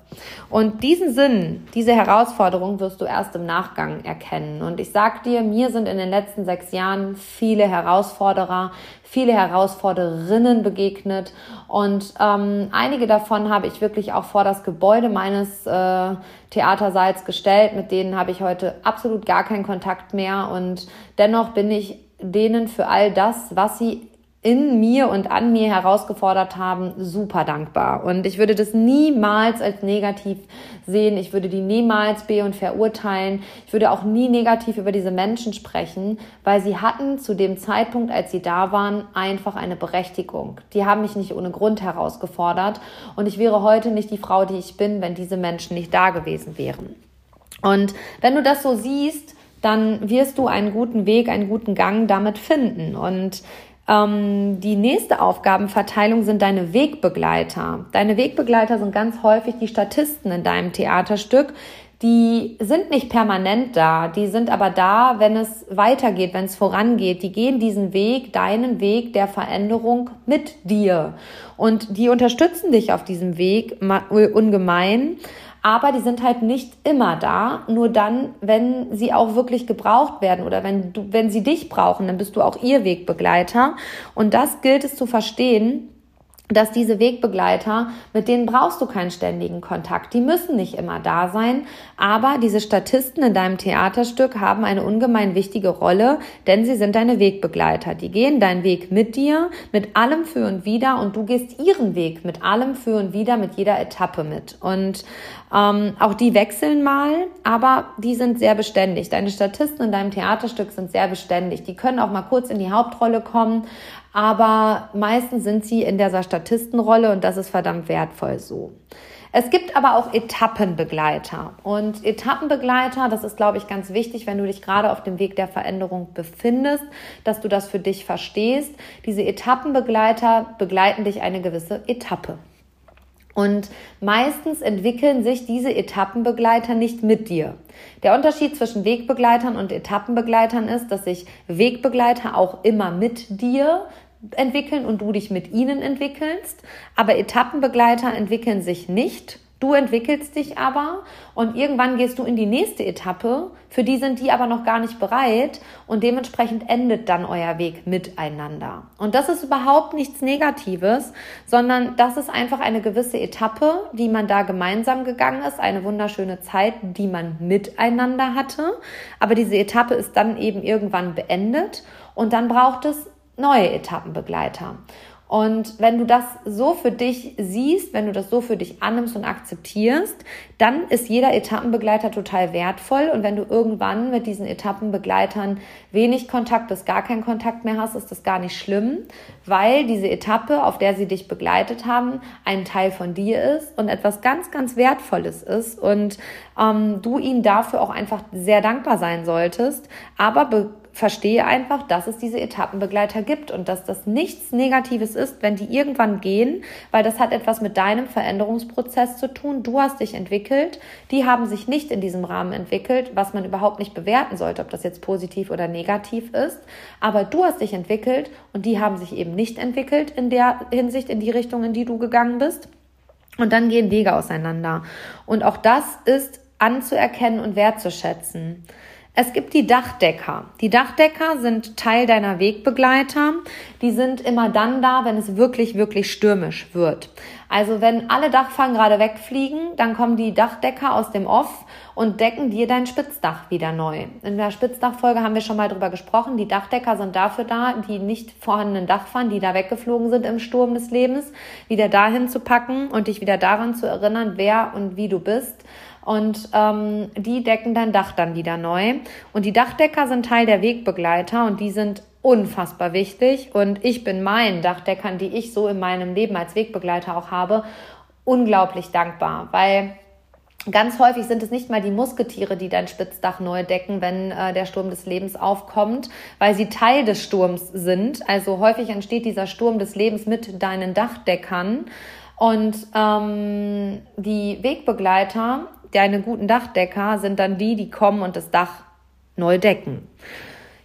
Und diesen Sinn, diese Herausforderung wirst du erst im Nachgang erkennen. Und ich sag dir, mir sind in den letzten sechs Jahren viele Herausforderer, viele Herausfordererinnen begegnet und ähm, einige davon habe ich wirklich auch vor das Gebäude meines äh, Theatersaals gestellt. Mit denen habe ich heute absolut gar keinen Kontakt mehr und dennoch bin ich denen für all das, was sie in mir und an mir herausgefordert haben, super dankbar. Und ich würde das niemals als negativ sehen. Ich würde die niemals be- und verurteilen. Ich würde auch nie negativ über diese Menschen sprechen, weil sie hatten zu dem Zeitpunkt, als sie da waren, einfach eine Berechtigung. Die haben mich nicht ohne Grund herausgefordert. Und ich wäre heute nicht die Frau, die ich bin, wenn diese Menschen nicht da gewesen wären. Und wenn du das so siehst, dann wirst du einen guten Weg, einen guten Gang damit finden. Und ähm, die nächste Aufgabenverteilung sind deine Wegbegleiter. Deine Wegbegleiter sind ganz häufig die Statisten in deinem Theaterstück. Die sind nicht permanent da, die sind aber da, wenn es weitergeht, wenn es vorangeht. Die gehen diesen Weg, deinen Weg der Veränderung mit dir. Und die unterstützen dich auf diesem Weg ungemein aber die sind halt nicht immer da, nur dann, wenn sie auch wirklich gebraucht werden oder wenn du, wenn sie dich brauchen, dann bist du auch ihr Wegbegleiter. Und das gilt es zu verstehen, dass diese Wegbegleiter, mit denen brauchst du keinen ständigen Kontakt. Die müssen nicht immer da sein, aber diese Statisten in deinem Theaterstück haben eine ungemein wichtige Rolle, denn sie sind deine Wegbegleiter. Die gehen deinen Weg mit dir, mit allem für und wieder und du gehst ihren Weg mit allem für und wieder, mit jeder Etappe mit. Und ähm, auch die wechseln mal, aber die sind sehr beständig. Deine Statisten in deinem Theaterstück sind sehr beständig. Die können auch mal kurz in die Hauptrolle kommen, aber meistens sind sie in dieser Statistenrolle und das ist verdammt wertvoll so. Es gibt aber auch Etappenbegleiter. Und Etappenbegleiter, das ist, glaube ich, ganz wichtig, wenn du dich gerade auf dem Weg der Veränderung befindest, dass du das für dich verstehst. Diese Etappenbegleiter begleiten dich eine gewisse Etappe. Und meistens entwickeln sich diese Etappenbegleiter nicht mit dir. Der Unterschied zwischen Wegbegleitern und Etappenbegleitern ist, dass sich Wegbegleiter auch immer mit dir entwickeln und du dich mit ihnen entwickelst, aber Etappenbegleiter entwickeln sich nicht Du entwickelst dich aber und irgendwann gehst du in die nächste Etappe, für die sind die aber noch gar nicht bereit und dementsprechend endet dann euer Weg miteinander. Und das ist überhaupt nichts Negatives, sondern das ist einfach eine gewisse Etappe, die man da gemeinsam gegangen ist, eine wunderschöne Zeit, die man miteinander hatte. Aber diese Etappe ist dann eben irgendwann beendet und dann braucht es neue Etappenbegleiter. Und wenn du das so für dich siehst, wenn du das so für dich annimmst und akzeptierst, dann ist jeder Etappenbegleiter total wertvoll. Und wenn du irgendwann mit diesen Etappenbegleitern wenig Kontakt bis gar keinen Kontakt mehr hast, ist das gar nicht schlimm, weil diese Etappe, auf der sie dich begleitet haben, ein Teil von dir ist und etwas ganz, ganz Wertvolles ist und ähm, du ihnen dafür auch einfach sehr dankbar sein solltest. Aber verstehe einfach, dass es diese Etappenbegleiter gibt und dass das nichts Negatives ist, wenn die irgendwann gehen, weil das hat etwas mit deinem Veränderungsprozess zu tun. Du hast dich entwickelt, die haben sich nicht in diesem Rahmen entwickelt, was man überhaupt nicht bewerten sollte, ob das jetzt positiv oder negativ ist. Aber du hast dich entwickelt und die haben sich eben nicht entwickelt in der Hinsicht, in die Richtung, in die du gegangen bist. Und dann gehen Wege auseinander. Und auch das ist anzuerkennen und wertzuschätzen. Es gibt die Dachdecker. Die Dachdecker sind Teil deiner Wegbegleiter. Die sind immer dann da, wenn es wirklich, wirklich stürmisch wird. Also wenn alle Dachfang gerade wegfliegen, dann kommen die Dachdecker aus dem Off und decken dir dein Spitzdach wieder neu. In der Spitzdachfolge haben wir schon mal drüber gesprochen. Die Dachdecker sind dafür da, die nicht vorhandenen Dachfang, die da weggeflogen sind im Sturm des Lebens, wieder dahin zu packen und dich wieder daran zu erinnern, wer und wie du bist und ähm, die decken dein Dach dann wieder neu. Und die Dachdecker sind Teil der Wegbegleiter und die sind unfassbar wichtig. Und ich bin meinen Dachdeckern, die ich so in meinem Leben als Wegbegleiter auch habe, unglaublich dankbar, weil Ganz häufig sind es nicht mal die Musketiere, die dein Spitzdach neu decken, wenn äh, der Sturm des Lebens aufkommt, weil sie Teil des Sturms sind. Also häufig entsteht dieser Sturm des Lebens mit deinen Dachdeckern. Und ähm, die Wegbegleiter deine guten Dachdecker sind dann die, die kommen und das Dach neu decken.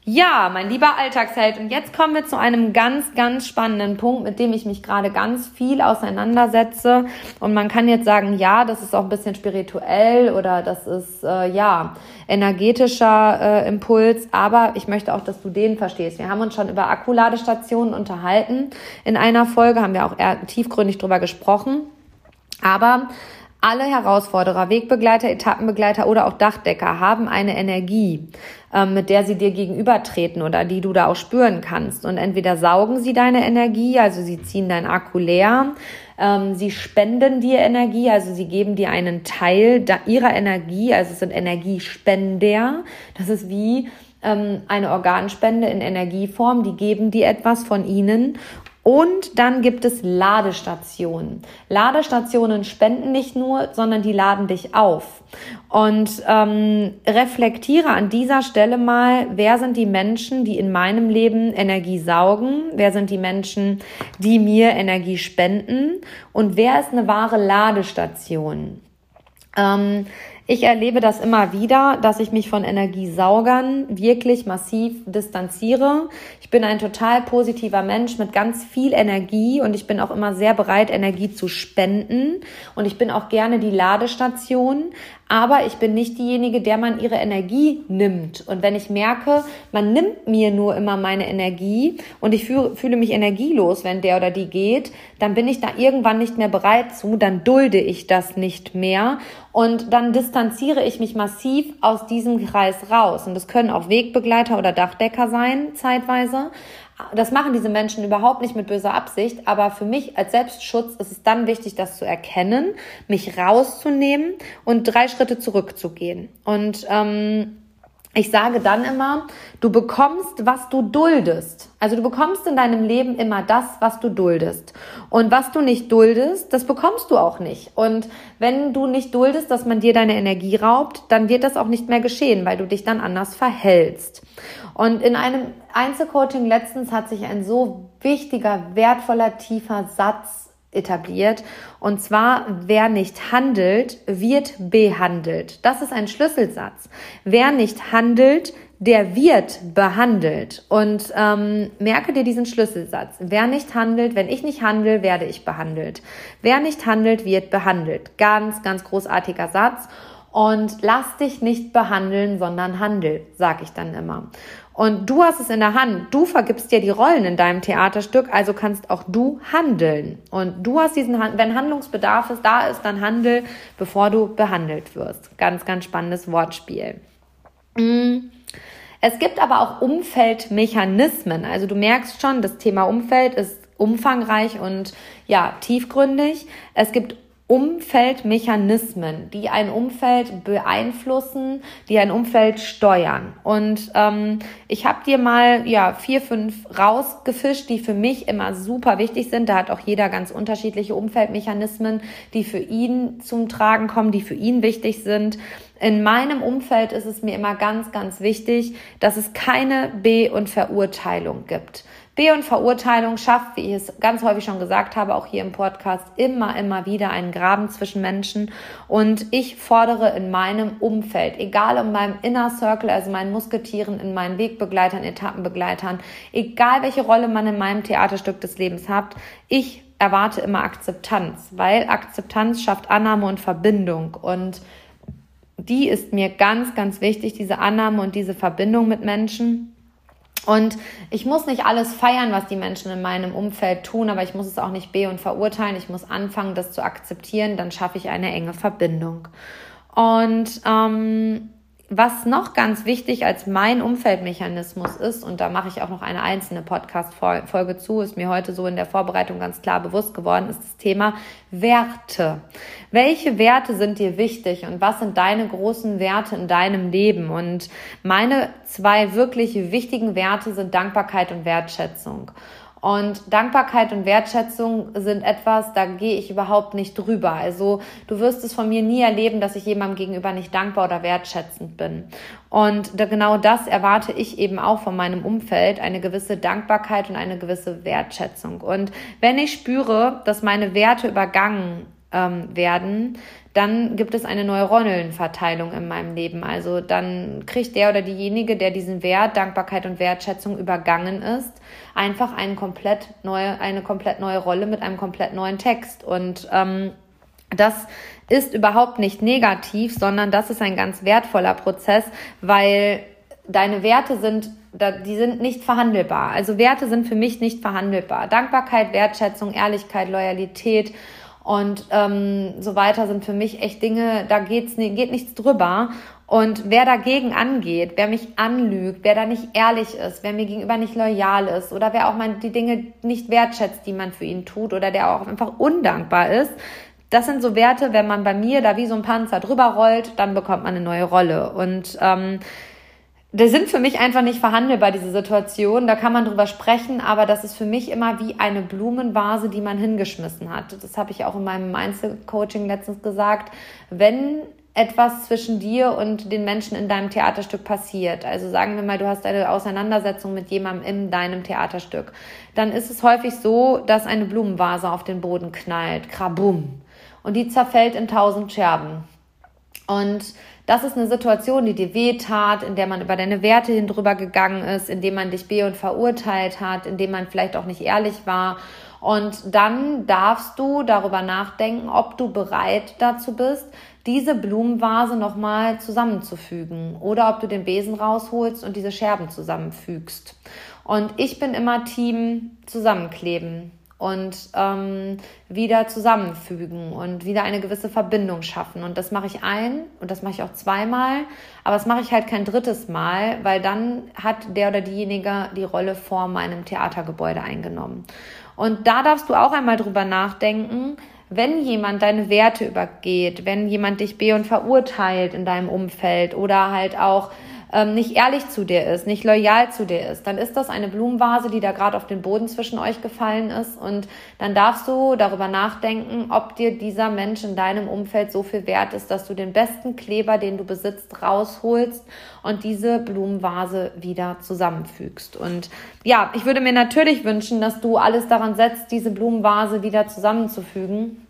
Ja, mein lieber Alltagsheld. Und jetzt kommen wir zu einem ganz, ganz spannenden Punkt, mit dem ich mich gerade ganz viel auseinandersetze. Und man kann jetzt sagen, ja, das ist auch ein bisschen spirituell oder das ist, äh, ja, energetischer äh, Impuls. Aber ich möchte auch, dass du den verstehst. Wir haben uns schon über Akkuladestationen unterhalten. In einer Folge haben wir auch eher tiefgründig drüber gesprochen. Aber alle Herausforderer, Wegbegleiter, Etappenbegleiter oder auch Dachdecker haben eine Energie, ähm, mit der sie dir gegenübertreten oder die du da auch spüren kannst. Und entweder saugen sie deine Energie, also sie ziehen dein Akku leer, ähm, sie spenden dir Energie, also sie geben dir einen Teil ihrer Energie, also es sind Energiespender. Das ist wie ähm, eine Organspende in Energieform, die geben dir etwas von ihnen und dann gibt es Ladestationen. Ladestationen spenden nicht nur, sondern die laden dich auf. Und ähm, reflektiere an dieser Stelle mal, wer sind die Menschen, die in meinem Leben Energie saugen? Wer sind die Menschen, die mir Energie spenden? Und wer ist eine wahre Ladestation? Ähm, ich erlebe das immer wieder, dass ich mich von Energiesaugern wirklich massiv distanziere. Ich bin ein total positiver Mensch mit ganz viel Energie und ich bin auch immer sehr bereit, Energie zu spenden. Und ich bin auch gerne die Ladestation. Aber ich bin nicht diejenige, der man ihre Energie nimmt. Und wenn ich merke, man nimmt mir nur immer meine Energie und ich fühle, mich energielos, wenn der oder die geht, dann bin ich da irgendwann nicht mehr bereit zu, dann dulde ich das nicht mehr und dann distanziere ich mich massiv aus diesem Kreis raus. Und das können auch Wegbegleiter oder Dachdecker sein, zeitweise. Das machen diese Menschen überhaupt nicht mit böser Absicht, aber für mich als Selbstschutz ist es dann wichtig, das zu erkennen, mich rauszunehmen und drei Schritte zurückzugehen. Und ähm, ich sage dann immer, du bekommst, was du duldest. Also du bekommst in deinem Leben immer das, was du duldest. Und was du nicht duldest, das bekommst du auch nicht. Und wenn du nicht duldest, dass man dir deine Energie raubt, dann wird das auch nicht mehr geschehen, weil du dich dann anders verhältst. Und in einem Einzelcoaching letztens hat sich ein so wichtiger, wertvoller, tiefer Satz etabliert. Und zwar, wer nicht handelt, wird behandelt. Das ist ein Schlüsselsatz. Wer nicht handelt, der wird behandelt. Und ähm, merke dir diesen Schlüsselsatz. Wer nicht handelt, wenn ich nicht handle, werde ich behandelt. Wer nicht handelt, wird behandelt. Ganz, ganz großartiger Satz. Und lass dich nicht behandeln, sondern handel, sag ich dann immer. Und du hast es in der Hand. Du vergibst dir die Rollen in deinem Theaterstück, also kannst auch du handeln. Und du hast diesen, wenn Handlungsbedarf ist, da ist, dann handel, bevor du behandelt wirst. Ganz, ganz spannendes Wortspiel. Mm. Es gibt aber auch Umfeldmechanismen. Also du merkst schon, das Thema Umfeld ist umfangreich und ja, tiefgründig. Es gibt Umfeldmechanismen, die ein Umfeld beeinflussen, die ein Umfeld steuern. Und ähm, ich habe dir mal ja vier, fünf rausgefischt, die für mich immer super wichtig sind. Da hat auch jeder ganz unterschiedliche Umfeldmechanismen, die für ihn zum Tragen kommen, die für ihn wichtig sind. In meinem Umfeld ist es mir immer ganz, ganz wichtig, dass es keine Be- und Verurteilung gibt. Be- und Verurteilung schafft, wie ich es ganz häufig schon gesagt habe, auch hier im Podcast, immer, immer wieder einen Graben zwischen Menschen. Und ich fordere in meinem Umfeld, egal in meinem Inner Circle, also meinen Musketieren, in meinen Wegbegleitern, Etappenbegleitern, egal welche Rolle man in meinem Theaterstück des Lebens hat, ich erwarte immer Akzeptanz, weil Akzeptanz schafft Annahme und Verbindung. Und die ist mir ganz, ganz wichtig, diese Annahme und diese Verbindung mit Menschen. Und ich muss nicht alles feiern, was die Menschen in meinem Umfeld tun, aber ich muss es auch nicht be- und verurteilen. Ich muss anfangen, das zu akzeptieren. Dann schaffe ich eine enge Verbindung. Und ähm, was noch ganz wichtig als mein Umfeldmechanismus ist, und da mache ich auch noch eine einzelne Podcast-Folge zu, ist mir heute so in der Vorbereitung ganz klar bewusst geworden, ist das Thema Werte. Welche Werte sind dir wichtig und was sind deine großen Werte in deinem Leben? Und meine zwei wirklich wichtigen Werte sind Dankbarkeit und Wertschätzung. Und Dankbarkeit und Wertschätzung sind etwas, da gehe ich überhaupt nicht drüber. Also du wirst es von mir nie erleben, dass ich jemandem gegenüber nicht dankbar oder wertschätzend bin. Und genau das erwarte ich eben auch von meinem Umfeld, eine gewisse Dankbarkeit und eine gewisse Wertschätzung. Und wenn ich spüre, dass meine Werte übergangen ähm, werden, dann gibt es eine neue Rollenverteilung in meinem Leben. Also dann kriegt der oder diejenige, der diesen Wert, Dankbarkeit und Wertschätzung übergangen ist, einfach eine komplett neue, eine komplett neue Rolle mit einem komplett neuen Text. Und ähm, das ist überhaupt nicht negativ, sondern das ist ein ganz wertvoller Prozess, weil deine Werte sind, die sind nicht verhandelbar. Also Werte sind für mich nicht verhandelbar. Dankbarkeit, Wertschätzung, Ehrlichkeit, Loyalität und ähm, so weiter sind für mich echt Dinge, da geht's, geht nichts drüber. Und wer dagegen angeht, wer mich anlügt, wer da nicht ehrlich ist, wer mir gegenüber nicht loyal ist oder wer auch mal die Dinge nicht wertschätzt, die man für ihn tut oder der auch einfach undankbar ist, das sind so Werte, wenn man bei mir da wie so ein Panzer drüber rollt, dann bekommt man eine neue Rolle. Und ähm, die sind für mich einfach nicht verhandelbar, diese Situation. Da kann man drüber sprechen, aber das ist für mich immer wie eine Blumenvase, die man hingeschmissen hat. Das habe ich auch in meinem Einzelcoaching letztens gesagt. Wenn etwas zwischen dir und den Menschen in deinem Theaterstück passiert. Also sagen wir mal, du hast eine Auseinandersetzung mit jemandem in deinem Theaterstück. Dann ist es häufig so, dass eine Blumenvase auf den Boden knallt. Krabum. Und die zerfällt in tausend Scherben. Und das ist eine Situation, die dir weh tat, in der man über deine Werte hin drüber gegangen ist, in dem man dich be- und verurteilt hat, in dem man vielleicht auch nicht ehrlich war. Und dann darfst du darüber nachdenken, ob du bereit dazu bist, diese Blumenvase nochmal zusammenzufügen oder ob du den Besen rausholst und diese Scherben zusammenfügst. Und ich bin immer Team zusammenkleben und ähm, wieder zusammenfügen und wieder eine gewisse Verbindung schaffen. Und das mache ich ein und das mache ich auch zweimal, aber das mache ich halt kein drittes Mal, weil dann hat der oder diejenige die Rolle vor meinem Theatergebäude eingenommen. Und da darfst du auch einmal drüber nachdenken, wenn jemand deine Werte übergeht, wenn jemand dich be- und verurteilt in deinem Umfeld oder halt auch ähm, nicht ehrlich zu dir ist, nicht loyal zu dir ist, dann ist das eine Blumenvase, die da gerade auf den Boden zwischen euch gefallen ist. Und dann darfst du darüber nachdenken, ob dir dieser Mensch in deinem Umfeld so viel wert ist, dass du den besten Kleber, den du besitzt, rausholst und diese Blumenvase wieder zusammenfügst. Und ja, ich würde mir natürlich wünschen, dass du alles daran setzt, diese Blumenvase wieder zusammenzufügen,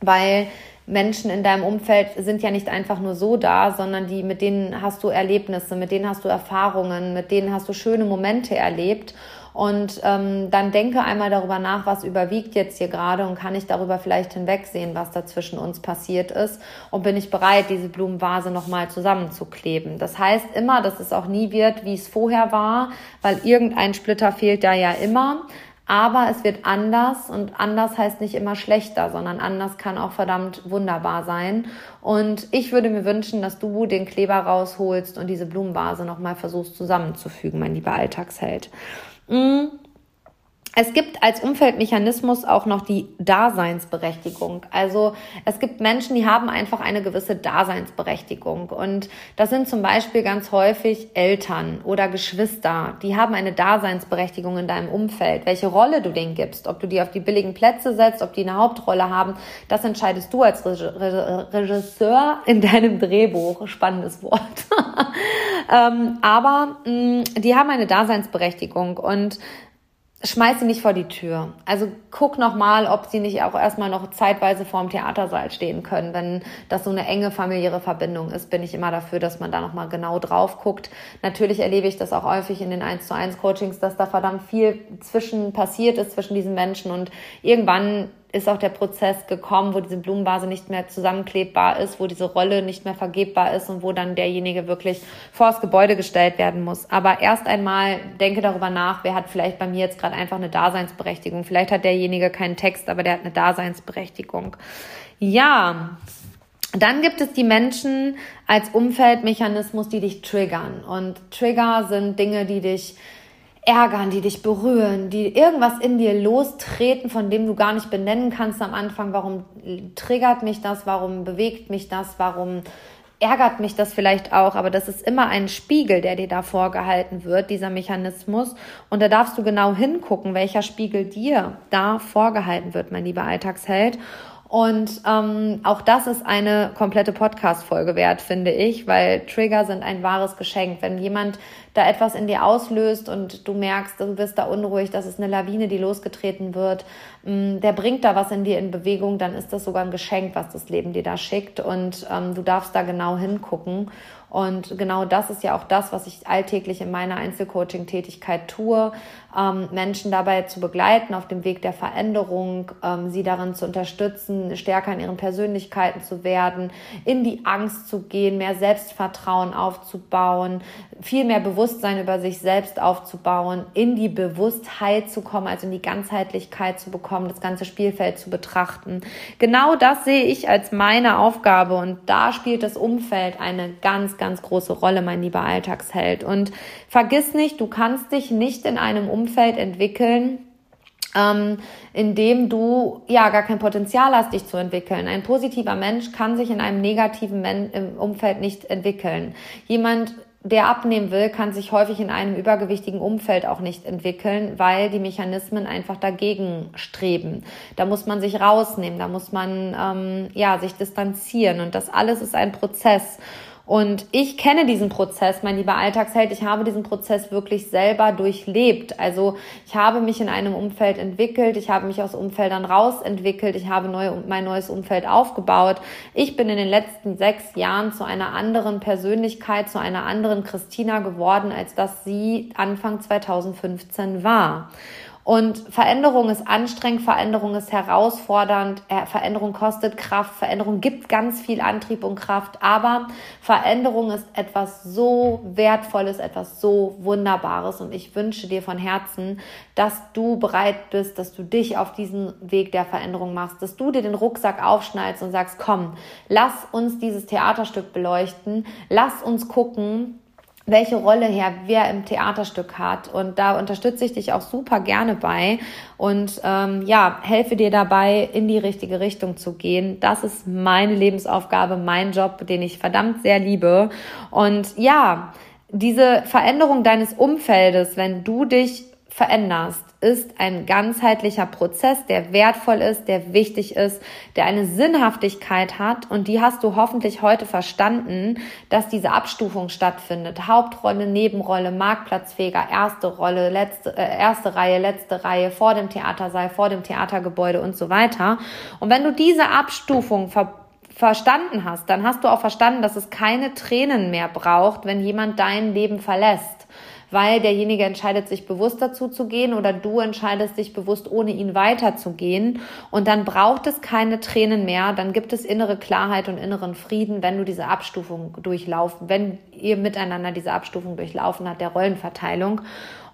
weil Menschen in deinem Umfeld sind ja nicht einfach nur so da, sondern die, mit denen hast du Erlebnisse, mit denen hast du Erfahrungen, mit denen hast du schöne Momente erlebt. Und ähm, dann denke einmal darüber nach, was überwiegt jetzt hier gerade und kann ich darüber vielleicht hinwegsehen, was da zwischen uns passiert ist und bin ich bereit, diese Blumenvase nochmal zusammenzukleben. Das heißt immer, dass es auch nie wird, wie es vorher war, weil irgendein Splitter fehlt da ja immer. Aber es wird anders und anders heißt nicht immer schlechter, sondern anders kann auch verdammt wunderbar sein. Und ich würde mir wünschen, dass du den Kleber rausholst und diese Blumenvase nochmal versuchst zusammenzufügen, mein lieber Alltagsheld. Mm. Es gibt als Umfeldmechanismus auch noch die Daseinsberechtigung. Also es gibt Menschen, die haben einfach eine gewisse Daseinsberechtigung. Und das sind zum Beispiel ganz häufig Eltern oder Geschwister. Die haben eine Daseinsberechtigung in deinem Umfeld. Welche Rolle du denen gibst, ob du die auf die billigen Plätze setzt, ob die eine Hauptrolle haben, das entscheidest du als Regisseur in deinem Drehbuch. Spannendes Wort. ähm, aber mm, die haben eine Daseinsberechtigung und schmeiß sie nicht vor die Tür. Also guck noch mal, ob sie nicht auch erstmal noch zeitweise vorm Theatersaal stehen können. Wenn das so eine enge familiäre Verbindung ist, bin ich immer dafür, dass man da noch mal genau drauf guckt. Natürlich erlebe ich das auch häufig in den 1 zu 1 Coachings, dass da verdammt viel zwischen passiert ist zwischen diesen Menschen und irgendwann ist auch der Prozess gekommen, wo diese Blumenvase nicht mehr zusammenklebbar ist, wo diese Rolle nicht mehr vergebbar ist und wo dann derjenige wirklich vors Gebäude gestellt werden muss. Aber erst einmal denke darüber nach, wer hat vielleicht bei mir jetzt gerade einfach eine Daseinsberechtigung. Vielleicht hat derjenige keinen Text, aber der hat eine Daseinsberechtigung. Ja, dann gibt es die Menschen als Umfeldmechanismus, die dich triggern. Und Trigger sind Dinge, die dich ärgern, die dich berühren, die irgendwas in dir lostreten, von dem du gar nicht benennen kannst am Anfang. Warum triggert mich das? Warum bewegt mich das? Warum ärgert mich das vielleicht auch? Aber das ist immer ein Spiegel, der dir da vorgehalten wird, dieser Mechanismus. Und da darfst du genau hingucken, welcher Spiegel dir da vorgehalten wird, mein lieber Alltagsheld. Und ähm, auch das ist eine komplette Podcast-Folge wert, finde ich, weil Trigger sind ein wahres Geschenk. Wenn jemand da etwas in dir auslöst und du merkst, du bist da unruhig, das ist eine Lawine, die losgetreten wird, ähm, der bringt da was in dir in Bewegung, dann ist das sogar ein Geschenk, was das Leben dir da schickt. Und ähm, du darfst da genau hingucken. Und genau das ist ja auch das, was ich alltäglich in meiner Einzelcoaching-Tätigkeit tue, ähm, Menschen dabei zu begleiten auf dem Weg der Veränderung, ähm, sie darin zu unterstützen, stärker in ihren Persönlichkeiten zu werden, in die Angst zu gehen, mehr Selbstvertrauen aufzubauen, viel mehr Bewusstsein über sich selbst aufzubauen, in die Bewusstheit zu kommen, also in die Ganzheitlichkeit zu bekommen, das ganze Spielfeld zu betrachten. Genau das sehe ich als meine Aufgabe und da spielt das Umfeld eine ganz, ganz ganz große Rolle, mein lieber Alltagsheld. Und vergiss nicht, du kannst dich nicht in einem Umfeld entwickeln, ähm, in dem du ja gar kein Potenzial hast, dich zu entwickeln. Ein positiver Mensch kann sich in einem negativen Men Umfeld nicht entwickeln. Jemand, der abnehmen will, kann sich häufig in einem übergewichtigen Umfeld auch nicht entwickeln, weil die Mechanismen einfach dagegen streben. Da muss man sich rausnehmen, da muss man ähm, ja sich distanzieren und das alles ist ein Prozess. Und ich kenne diesen Prozess, mein lieber Alltagsheld. Ich habe diesen Prozess wirklich selber durchlebt. Also ich habe mich in einem Umfeld entwickelt. Ich habe mich aus Umfeldern rausentwickelt. Ich habe neu, mein neues Umfeld aufgebaut. Ich bin in den letzten sechs Jahren zu einer anderen Persönlichkeit, zu einer anderen Christina geworden, als das sie Anfang 2015 war. Und Veränderung ist anstrengend, Veränderung ist herausfordernd, äh, Veränderung kostet Kraft, Veränderung gibt ganz viel Antrieb und Kraft, aber Veränderung ist etwas so Wertvolles, etwas so Wunderbares. Und ich wünsche dir von Herzen, dass du bereit bist, dass du dich auf diesen Weg der Veränderung machst, dass du dir den Rucksack aufschneidest und sagst, komm, lass uns dieses Theaterstück beleuchten, lass uns gucken, welche Rolle her wer im Theaterstück hat. Und da unterstütze ich dich auch super gerne bei und ähm, ja, helfe dir dabei, in die richtige Richtung zu gehen. Das ist meine Lebensaufgabe, mein Job, den ich verdammt sehr liebe. Und ja, diese Veränderung deines Umfeldes, wenn du dich veränderst, ist ein ganzheitlicher Prozess, der wertvoll ist, der wichtig ist, der eine Sinnhaftigkeit hat und die hast du hoffentlich heute verstanden, dass diese Abstufung stattfindet. Hauptrolle, Nebenrolle, Marktplatzfähiger, erste Rolle, letzte, äh, erste Reihe, letzte Reihe, vor dem Theatersaal, vor dem Theatergebäude und so weiter. Und wenn du diese Abstufung ver verstanden hast, dann hast du auch verstanden, dass es keine Tränen mehr braucht, wenn jemand dein Leben verlässt weil derjenige entscheidet sich bewusst dazu zu gehen oder du entscheidest dich bewusst, ohne ihn weiterzugehen. Und dann braucht es keine Tränen mehr, dann gibt es innere Klarheit und inneren Frieden, wenn du diese Abstufung durchlaufen, wenn ihr miteinander diese Abstufung durchlaufen hat, der Rollenverteilung.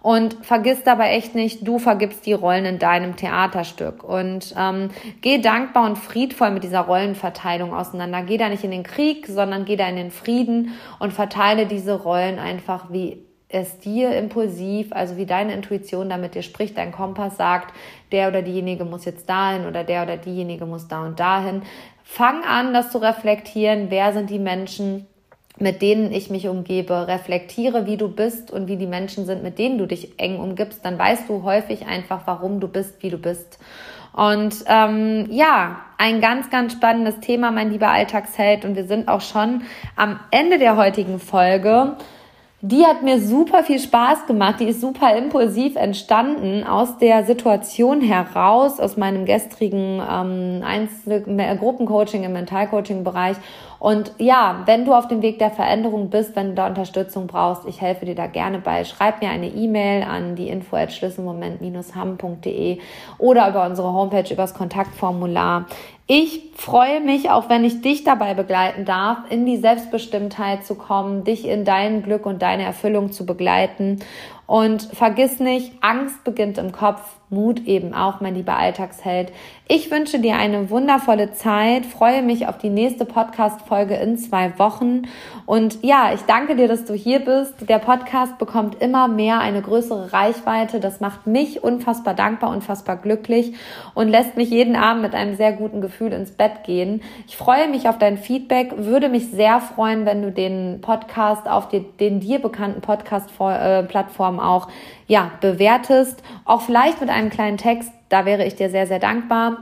Und vergiss dabei echt nicht, du vergibst die Rollen in deinem Theaterstück. Und ähm, geh dankbar und friedvoll mit dieser Rollenverteilung auseinander. Geh da nicht in den Krieg, sondern geh da in den Frieden und verteile diese Rollen einfach wie es dir impulsiv, also wie deine Intuition damit dir spricht, dein Kompass sagt, der oder diejenige muss jetzt dahin oder der oder diejenige muss da und dahin. Fang an, das zu reflektieren. Wer sind die Menschen, mit denen ich mich umgebe? Reflektiere, wie du bist und wie die Menschen sind, mit denen du dich eng umgibst. Dann weißt du häufig einfach, warum du bist, wie du bist. Und ähm, ja, ein ganz, ganz spannendes Thema, mein lieber Alltagsheld. Und wir sind auch schon am Ende der heutigen Folge. Die hat mir super viel Spaß gemacht. Die ist super impulsiv entstanden aus der Situation heraus, aus meinem gestrigen ähm, Einzel Gruppencoaching im Mentalcoaching-Bereich. Und ja, wenn du auf dem Weg der Veränderung bist, wenn du da Unterstützung brauchst, ich helfe dir da gerne bei. Schreib mir eine E-Mail an die info at schlüsselmoment-hamm.de oder über unsere Homepage übers Kontaktformular. Ich freue mich, auch wenn ich dich dabei begleiten darf, in die Selbstbestimmtheit zu kommen, dich in dein Glück und deine Erfüllung zu begleiten. Und vergiss nicht, Angst beginnt im Kopf, Mut eben auch, mein lieber Alltagsheld. Ich wünsche dir eine wundervolle Zeit, freue mich auf die nächste Podcast-Folge in zwei Wochen. Und ja, ich danke dir, dass du hier bist. Der Podcast bekommt immer mehr eine größere Reichweite. Das macht mich unfassbar dankbar, unfassbar glücklich und lässt mich jeden Abend mit einem sehr guten Gefühl ins Bett gehen. Ich freue mich auf dein Feedback, würde mich sehr freuen, wenn du den Podcast auf den dir bekannten Podcast-Plattformen auch ja, bewertest, auch vielleicht mit einem kleinen Text, da wäre ich dir sehr, sehr dankbar.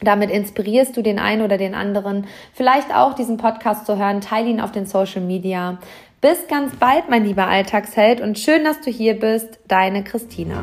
Damit inspirierst du den einen oder den anderen, vielleicht auch diesen Podcast zu hören, teile ihn auf den Social Media. Bis ganz bald, mein lieber Alltagsheld, und schön, dass du hier bist, deine Christina.